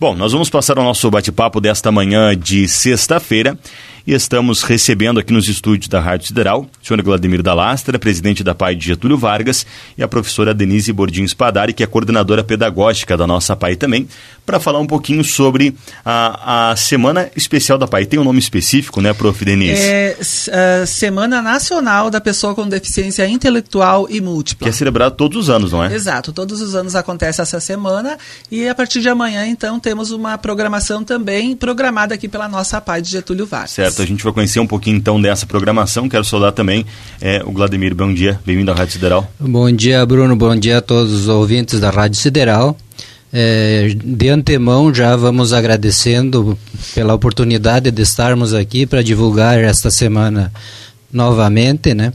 Bom, nós vamos passar o nosso bate-papo desta manhã de sexta-feira e estamos recebendo aqui nos estúdios da Rádio Sideral o senhor Vladimir Dalastra, presidente da PAI de Getúlio Vargas, e a professora Denise Bordinho Spadari, que é coordenadora pedagógica da nossa PAI também, para falar um pouquinho sobre a, a Semana Especial da PAI. Tem um nome específico, né, prof. Denise? É a Semana Nacional da Pessoa com Deficiência Intelectual e Múltipla. Que é celebrado todos os anos, não é? Exato, todos os anos acontece essa semana e a partir de amanhã, então, temos uma programação também programada aqui pela nossa PAI de Getúlio Vargas. Certo certo? A gente vai conhecer um pouquinho então dessa programação. Quero saudar também é, o Vladimir. Bom dia, bem-vindo à Rádio Sideral. Bom dia, Bruno. Bom dia a todos os ouvintes da Rádio Sideral. É, de antemão, já vamos agradecendo pela oportunidade de estarmos aqui para divulgar esta semana novamente, né?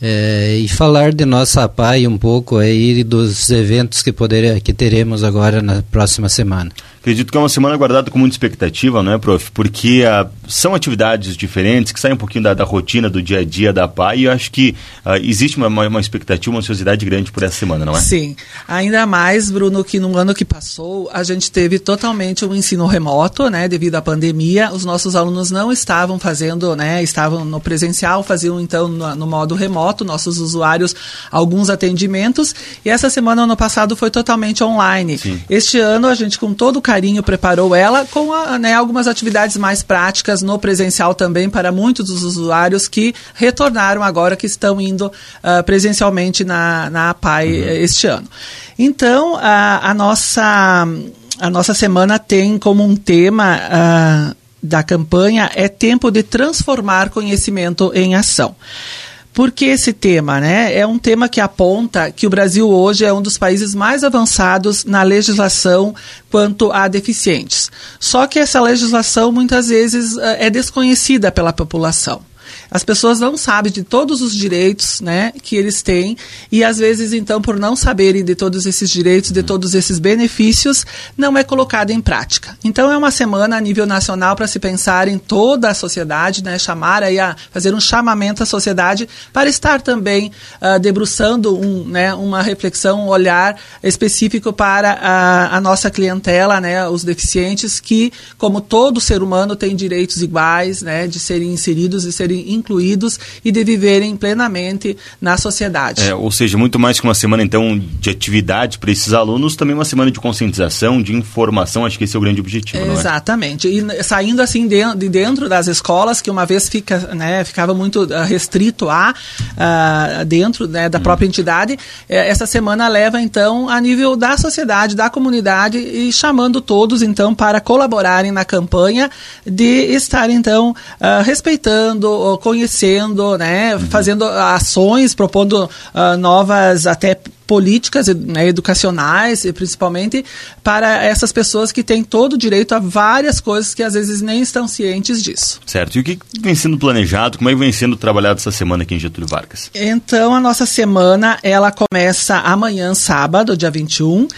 É, e falar de nossa PAI um pouco aí dos eventos que, poder, que teremos agora na próxima semana. Acredito que é uma semana guardada com muita expectativa, não é, prof? Porque ah, são atividades diferentes, que saem um pouquinho da, da, rotina, do dia a dia da PAI, e eu acho que ah, existe uma, uma, expectativa, uma ansiosidade grande por essa semana, não é? Sim. Ainda mais, Bruno, que no ano que passou, a gente teve totalmente um ensino remoto, né, devido à pandemia. Os nossos alunos não estavam fazendo, né, estavam no presencial, faziam então no, no modo remoto, nossos usuários, alguns atendimentos. E essa semana, ano passado, foi totalmente online. Sim. Este ano, a gente, com todo o carinho preparou ela com a, né, algumas atividades mais práticas no presencial também para muitos dos usuários que retornaram agora, que estão indo uh, presencialmente na, na APAI uhum. este ano. Então, a, a, nossa, a nossa semana tem como um tema uh, da campanha é tempo de transformar conhecimento em ação. Por que esse tema? Né? É um tema que aponta que o Brasil hoje é um dos países mais avançados na legislação quanto a deficientes. Só que essa legislação muitas vezes eh, é desconhecida pela população. As pessoas não sabem de todos os direitos né, que eles têm e às vezes, então, por não saberem de todos esses direitos, de todos esses benefícios, não é colocado em prática. Então, é uma semana a nível nacional para se pensar em toda a sociedade, né, chamar aí a fazer um chamamento à sociedade para estar também uh, debruçando um, né, uma reflexão, um olhar específico para a, a nossa clientela, né, os deficientes, que, como todo ser humano, tem direitos iguais, né, de serem inseridos e serem incluídos e de viverem plenamente na sociedade. É, ou seja, muito mais que uma semana então de atividade para esses alunos, também uma semana de conscientização, de informação, acho que esse é o grande objetivo. É? Exatamente. E saindo assim de, de, dentro das escolas, que uma vez fica, né, ficava muito uh, restrito a uh, dentro né, da hum. própria entidade, uh, essa semana leva então a nível da sociedade, da comunidade e chamando todos então para colaborarem na campanha de estar então ah, respeitando conhecendo, né, uhum. fazendo ações, propondo uh, novas até políticas né, educacionais, principalmente para essas pessoas que têm todo o direito a várias coisas que às vezes nem estão cientes disso. Certo. E o que vem sendo planejado? Como é que vem sendo trabalhado essa semana aqui em Getúlio Vargas? Então, a nossa semana, ela começa amanhã, sábado, dia 21. Uhum.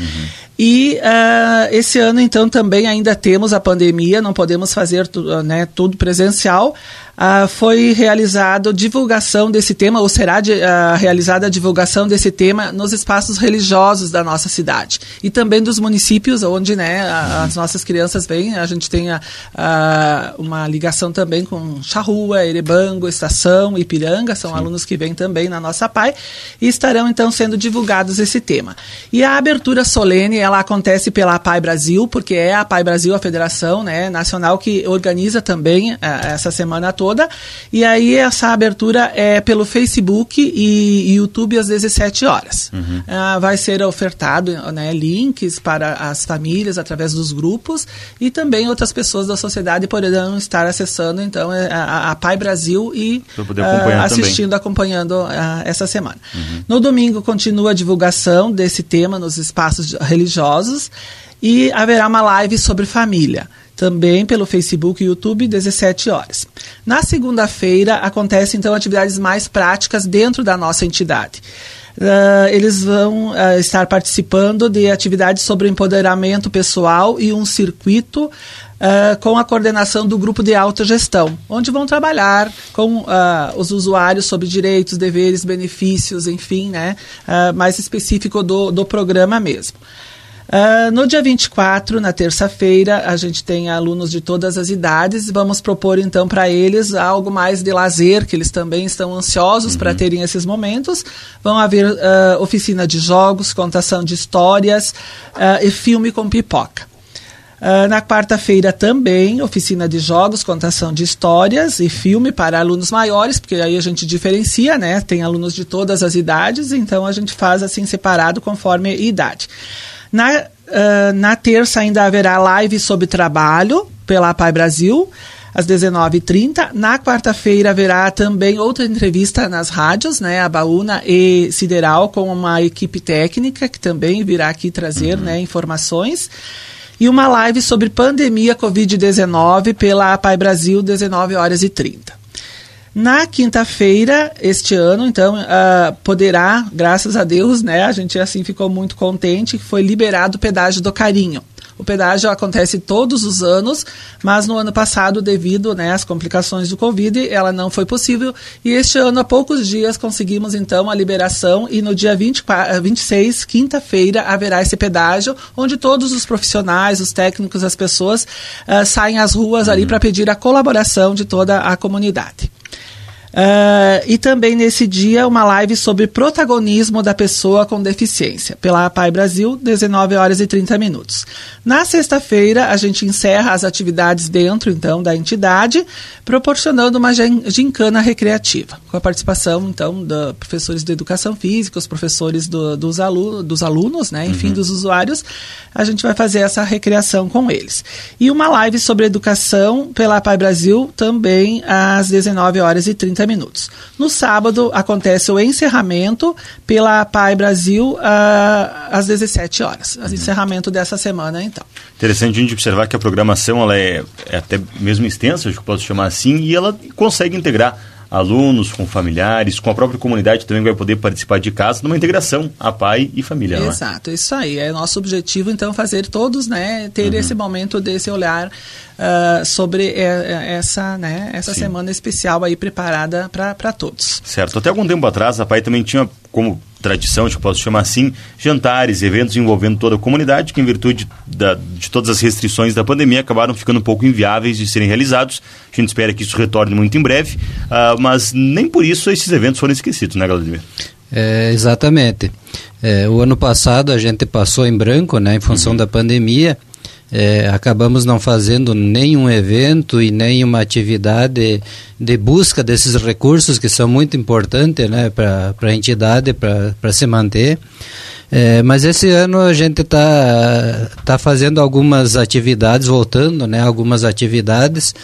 E uh, esse ano, então, também ainda temos a pandemia, não podemos fazer né, tudo presencial. Uh, foi realizado divulgação desse tema, ou será de, uh, realizada a divulgação desse tema nos espaços religiosos da nossa cidade e também dos municípios onde né, as nossas crianças vêm. A gente tem a, a, uma ligação também com Charrua, Erebango, Estação, Ipiranga, são Sim. alunos que vêm também na nossa PAI e estarão então sendo divulgados esse tema. E a abertura solene ela acontece pela PAI Brasil, porque é a PAI Brasil, a federação né, nacional que organiza também a, eh, essa semana toda. E aí essa abertura é pelo Facebook e YouTube às 17 horas. Uhum. Uh, vai ser ofertado né, links para as famílias através dos grupos e também outras pessoas da sociedade poderão estar acessando então é, a, a Pai Brasil e uh, assistindo, também. acompanhando uh, essa semana. Uhum. No domingo continua a divulgação desse tema nos espaços religiosos e haverá uma live sobre família também pelo Facebook e YouTube, 17 horas. Na segunda-feira acontecem então atividades mais práticas dentro da nossa entidade. Uh, eles vão uh, estar participando de atividades sobre empoderamento pessoal e um circuito uh, com a coordenação do grupo de autogestão, onde vão trabalhar com os usuários sobre direitos, deveres, benefícios, enfim, né, mais específico do, do programa mesmo. Uh, no dia 24, na terça-feira, a gente tem alunos de todas as idades. Vamos propor então para eles algo mais de lazer, que eles também estão ansiosos uhum. para terem esses momentos. Vão haver uh, oficina de jogos, contação de histórias uh, e filme com pipoca. Uh, na quarta-feira também, oficina de jogos, contação de histórias e filme para alunos maiores, porque aí a gente diferencia, né? Tem alunos de todas as idades, então a gente faz assim separado conforme idade. Na, uh, na terça ainda haverá live sobre trabalho pela Pai Brasil às 19h30. Na quarta-feira haverá também outra entrevista nas rádios, né, a Baúna e Sideral, com uma equipe técnica que também virá aqui trazer uhum. né, informações e uma live sobre pandemia Covid-19 pela Pai Brasil, 19 horas e 30. Na quinta-feira, este ano, então, uh, poderá, graças a Deus, né, a gente assim ficou muito contente, que foi liberado o pedágio do Carinho. O pedágio acontece todos os anos, mas no ano passado, devido né, às complicações do Covid, ela não foi possível. E este ano, há poucos dias, conseguimos então a liberação e no dia 24, 26, quinta-feira, haverá esse pedágio, onde todos os profissionais, os técnicos, as pessoas uh, saem às ruas ali uhum. para pedir a colaboração de toda a comunidade. Uh, e também nesse dia uma live sobre protagonismo da pessoa com deficiência, pela APAI Brasil, 19 horas e 30 minutos. Na sexta-feira, a gente encerra as atividades dentro, então, da entidade, proporcionando uma gincana recreativa, com a participação, então, de professores de educação física, os professores do, dos, alunos, dos alunos, né, enfim, uhum. dos usuários, a gente vai fazer essa recreação com eles. E uma live sobre educação pela APAI Brasil, também às 19 horas e 30 minutos. No sábado acontece o encerramento pela PAI Brasil uh, às 17 horas. O uhum. encerramento dessa semana, então. Interessante a gente observar que a programação ela é, é até mesmo extensa, acho que posso chamar assim, e ela consegue integrar alunos, com familiares, com a própria comunidade também vai poder participar de casa numa integração a pai e família. É? Exato, é? isso aí. É nosso objetivo então fazer todos, né, ter uhum. esse momento desse olhar uh, sobre essa, né, essa semana especial aí preparada para todos. Certo. Até algum tempo atrás a pai também tinha como tradição, acho que posso chamar assim, jantares, eventos envolvendo toda a comunidade, que em virtude da, de todas as restrições da pandemia acabaram ficando um pouco inviáveis de serem realizados. A gente espera que isso retorne muito em breve, uh, mas nem por isso esses eventos foram esquecidos, né, Galadimir? É, exatamente. É, o ano passado a gente passou em branco, né, em função uhum. da pandemia, é, acabamos não fazendo nenhum evento e nenhuma atividade de busca desses recursos que são muito importantes né, para a entidade, para se manter. É, mas esse ano a gente está tá fazendo algumas atividades, voltando, né, algumas atividades,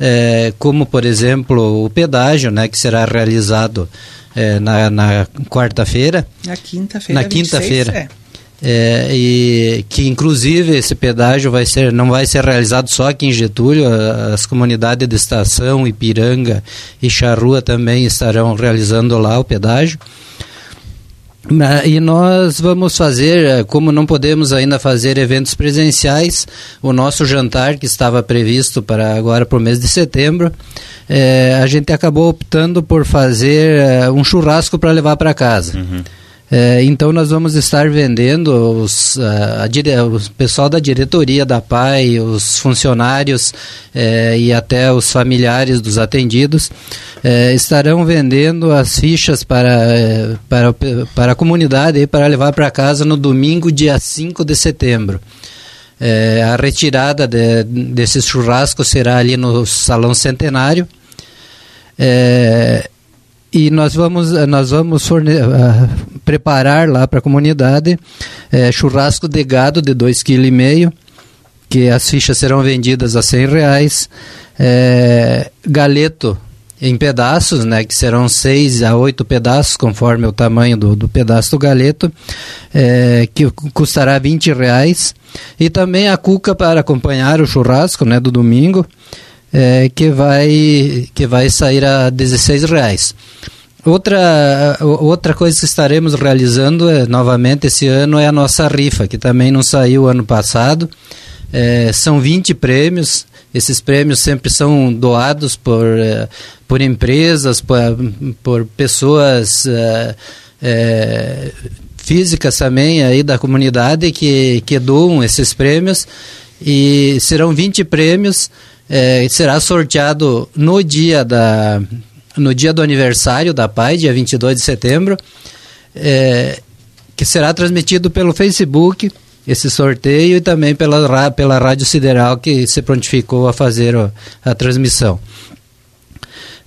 é, como por exemplo o pedágio, né, que será realizado é, na, na quarta-feira. Na quinta-feira. Na quinta-feira. É. É, e que inclusive esse pedágio vai ser não vai ser realizado só aqui em Getúlio as comunidades de Estação Ipiranga e Charrua também estarão realizando lá o pedágio e nós vamos fazer, como não podemos ainda fazer eventos presenciais, o nosso jantar que estava previsto para agora para o mês de setembro, é, a gente acabou optando por fazer é, um churrasco para levar para casa. Uhum. É, então nós vamos estar vendendo os, a, a dire, o pessoal da diretoria da PAI, os funcionários é, e até os familiares dos atendidos é, estarão vendendo as fichas para, é, para, para a comunidade e para levar para casa no domingo, dia 5 de setembro. É, a retirada de, desse churrasco será ali no Salão Centenário. É, e nós vamos nós vamos forne uh, preparar lá para a comunidade uh, churrasco de gado de 2,5 kg que as fichas serão vendidas a 100 reais uh, galeto em pedaços, né, que serão seis a oito pedaços, conforme o tamanho do, do pedaço do galeto, é, que custará 20 reais. E também a cuca para acompanhar o churrasco né, do domingo, é, que, vai, que vai sair a 16 reais. Outra, outra coisa que estaremos realizando é, novamente esse ano é a nossa rifa, que também não saiu ano passado. É, são 20 prêmios. Esses prêmios sempre são doados por, é, por empresas, por, por pessoas é, é físicas também aí da comunidade que, que doam esses prêmios e serão 20 prêmios é, será sorteado no dia da no dia do aniversário da PAI, dia 22 de setembro, é, que será transmitido pelo Facebook esse sorteio e também pela, pela Rádio Sideral que se prontificou a fazer a, a transmissão.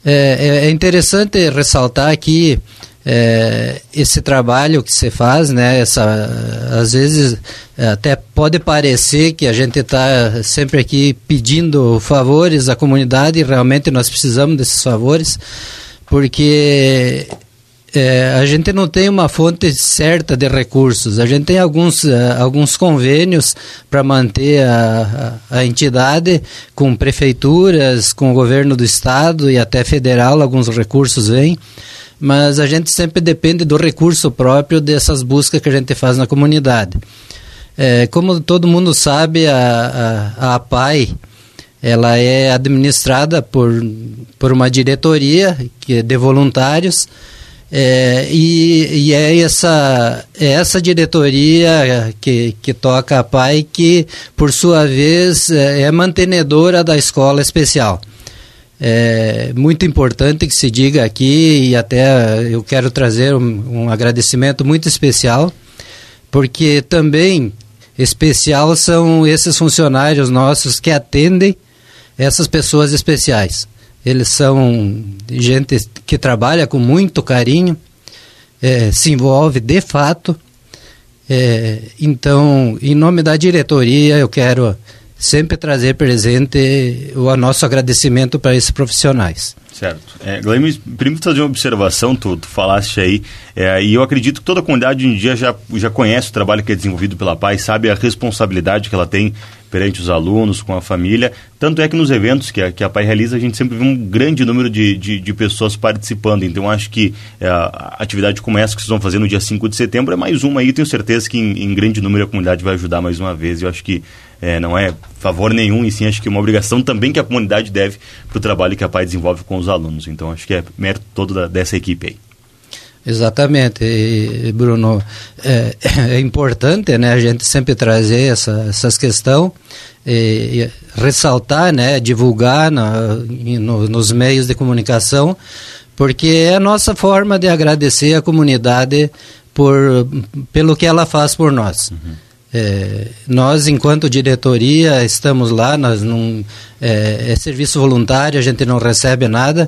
É, é, é interessante ressaltar aqui é, esse trabalho que você faz, né? Essa, às vezes até pode parecer que a gente está sempre aqui pedindo favores à comunidade e realmente nós precisamos desses favores, porque é, a gente não tem uma fonte certa de recursos. A gente tem alguns, uh, alguns convênios para manter a, a, a, entidade com prefeituras, com o governo do estado e até federal, alguns recursos vêm. Mas a gente sempre depende do recurso próprio dessas buscas que a gente faz na comunidade. É, como todo mundo sabe, a, a, a APAI ela é administrada por, por uma diretoria que é de voluntários é, e, e, é essa, é essa diretoria que, que toca a PAI que, por sua vez, é, é mantenedora da escola especial. É muito importante que se diga aqui e até eu quero trazer um, um agradecimento muito especial, porque também especial são esses funcionários nossos que atendem essas pessoas especiais. Eles são gente que trabalha com muito carinho, é, se envolve de fato. É, então, em nome da diretoria, eu quero sempre trazer presente o nosso agradecimento para esses profissionais. Certo. É, Gleime, primeiro fazer uma observação, tu, tu falaste aí, é, e eu acredito que toda a comunidade em dia já, já conhece o trabalho que é desenvolvido pela PAI, sabe a responsabilidade que ela tem perante os alunos, com a família. Tanto é que nos eventos que a, que a PAI realiza, a gente sempre vê um grande número de, de, de pessoas participando. Então, acho que é, a atividade como essa que vocês vão fazer no dia 5 de setembro é mais uma aí. Tenho certeza que em, em grande número a comunidade vai ajudar mais uma vez. Eu acho que é, não é favor nenhum, e sim acho que é uma obrigação também que a comunidade deve para o trabalho que a PAI desenvolve com os alunos. Então, acho que é mérito todo da, dessa equipe aí. Exatamente, Bruno. É, é, importante né, a gente sempre trazer essa, essas questões, e, e ressaltar, né, divulgar na, no, nos meios de comunicação, porque é a nossa forma de agradecer a comunidade por, pelo que ela faz por nós. Uhum. É, nós, enquanto diretoria, estamos lá, nós não, é, é serviço voluntário, a gente não recebe nada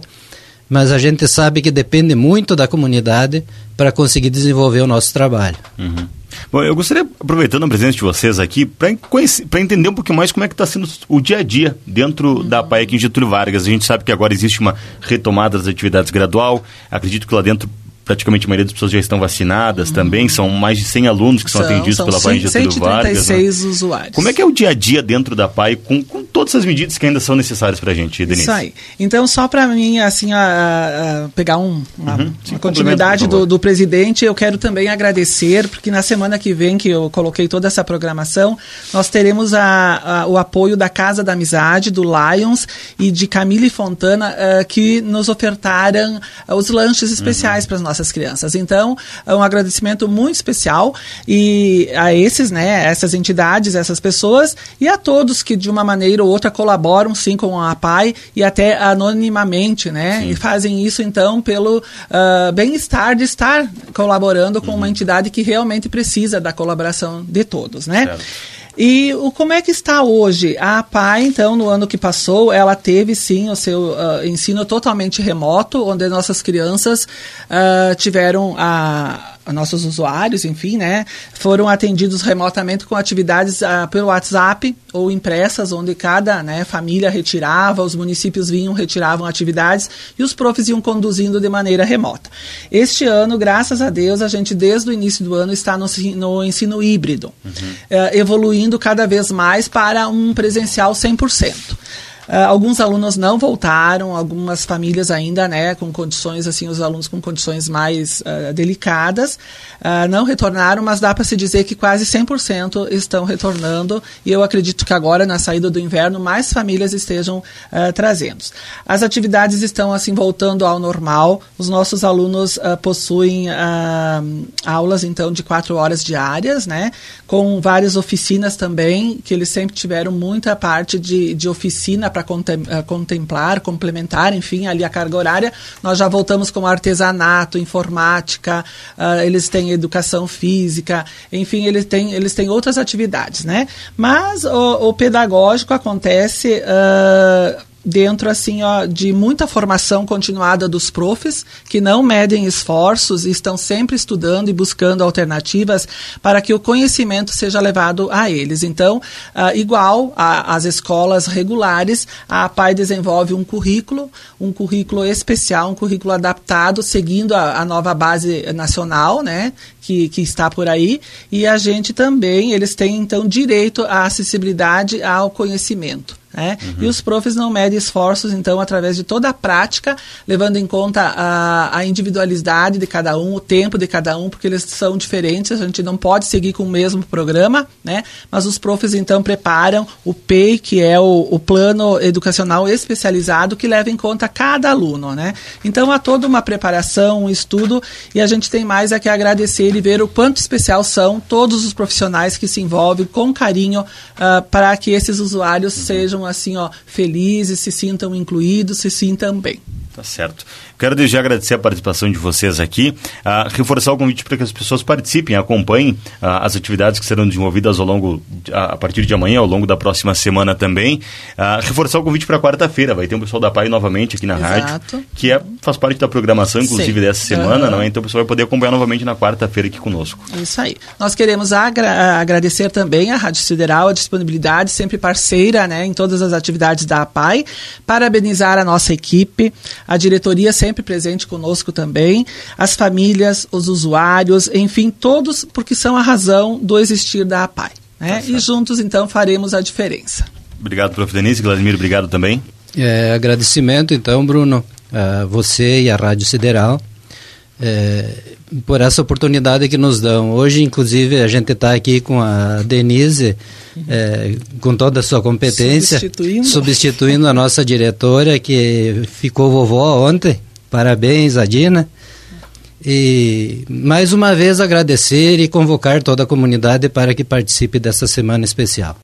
mas a gente sabe que depende muito da comunidade para conseguir desenvolver o nosso trabalho. Uhum. Bom, eu gostaria, aproveitando a presença de vocês aqui, para entender um pouquinho mais como é que está sendo o dia a dia dentro uhum. da PAE aqui em Getúlio Vargas. A gente sabe que agora existe uma retomada das atividades gradual, acredito que lá dentro praticamente a maioria das pessoas já estão vacinadas uhum. também, são mais de 100 alunos que são, são atendidos são pela PAI Getúlio Vargas. 136 né? usuários. Como é que é o dia a dia dentro da PAI com, com todas as medidas que ainda são necessárias para a gente, Denise? Isso aí. Então, só para mim, assim, a, a pegar um, uma, uhum. Uma continuidade do, do, presidente, eu quero também agradecer, porque na semana que vem, que eu coloquei toda essa programação, nós teremos a, a, o apoio da Casa da Amizade, do Lions e de Camille Fontana, uh, que nos ofertaram uh, os lanches especiais uhum. para as nossas crianças. Então, é um agradecimento muito especial e a esses, né, essas entidades, essas pessoas e a todos que de uma maneira ou outra colaboram sim com a PAI e até anonimamente, né, sim. e fazem isso então pelo uh, bem-estar de estar colaborando com uhum. uma entidade que realmente precisa da colaboração de todos, né? Certo. E o, como é que está hoje? A PAI, então, no ano que passou, ela teve sim o seu uh, ensino totalmente remoto, onde nossas crianças uh, tiveram a nossos usuários, enfim, né, foram atendidos remotamente com atividades uh, pelo WhatsApp ou impressas, onde cada né, família retirava, os municípios vinham, retiravam atividades e os profs iam conduzindo de maneira remota. Este ano, graças a Deus, a gente desde o início do ano está no, no ensino híbrido, uhum. uh, evoluindo cada vez mais para um presencial 100%. Uh, alguns alunos não voltaram, algumas famílias ainda, né, com condições, assim, os alunos com condições mais uh, delicadas, uh, não retornaram, mas dá para se dizer que quase 100% estão retornando e eu acredito que agora, na saída do inverno, mais famílias estejam trazendo. As atividades estão, assim, voltando ao normal, os nossos alunos possuem aulas, então, de quatro horas diárias, né, com várias oficinas também, que eles sempre tiveram muita parte de, de oficina para uh, contemplar, complementar, enfim, ali a carga horária. Nós já voltamos com artesanato, informática, uh, eles têm educação física, enfim, eles têm, eles têm outras atividades, né? Mas o, o pedagógico acontece uh, dentro assim ó, de muita formação continuada dos profs que não medem esforços e estão sempre estudando e buscando alternativas para que o conhecimento seja levado a eles. Então, uh, igual às escolas regulares, a PAI desenvolve um currículo, um currículo especial, um currículo adaptado, seguindo a, a nova base nacional, né, que, que está por aí, e a gente também, eles têm então direito à acessibilidade ao conhecimento. Né? Uhum. E os profs não medem esforços, então, através de toda a prática, levando em conta a, a, individualidade de cada um, o tempo de cada um, porque eles são diferentes, a gente não pode seguir com o mesmo programa, né? mas os profs, então, preparam o PEI, que é o, o plano educacional especializado, que leva em conta cada aluno. Né? Então, há toda uma preparação, um estudo, e a gente tem mais a que agradecer e ver o quanto especial são todos os profissionais que se envolvem com carinho uh, para que esses usuários uhum. sejam assim, ó, felizes, se sintam incluídos, se sintam bem. Tá certo. Quero desde agradecer a participação de vocês aqui, uh, reforçar o convite para que as pessoas participem, acompanhem uh, as atividades que serão desenvolvidas ao longo, uh, a partir de amanhã, ao longo da próxima semana também. reforçar o convite para quarta-feira, vai ter um pessoal da PAI novamente aqui na Exato. rádio, que é, faz parte da programação, inclusive, Sim. dessa semana, uhum. não é? Então o pessoal vai poder acompanhar novamente na quarta-feira aqui conosco. Isso aí. Nós queremos agra agradecer também à Rádio Sideral a disponibilidade, sempre parceira né, em todas as atividades da APAI, parabenizar a nossa equipe, a diretoria sempre presente conosco também, as famílias, os usuários, enfim, todos, porque são a razão do existir da APAI. Né? Tá e juntos, então, faremos a diferença. Obrigado, prof. Denise. Vladimir, obrigado também. É, agradecimento, então, Bruno, a você e a Rádio Sideral. É, por essa oportunidade que nos dão. Hoje, inclusive, a gente está aqui com a Denise, é, com toda a sua competência, substituindo. substituindo a nossa diretora, que ficou vovó ontem. Parabéns, Adina. E mais uma vez agradecer e convocar toda a comunidade para que participe dessa semana especial.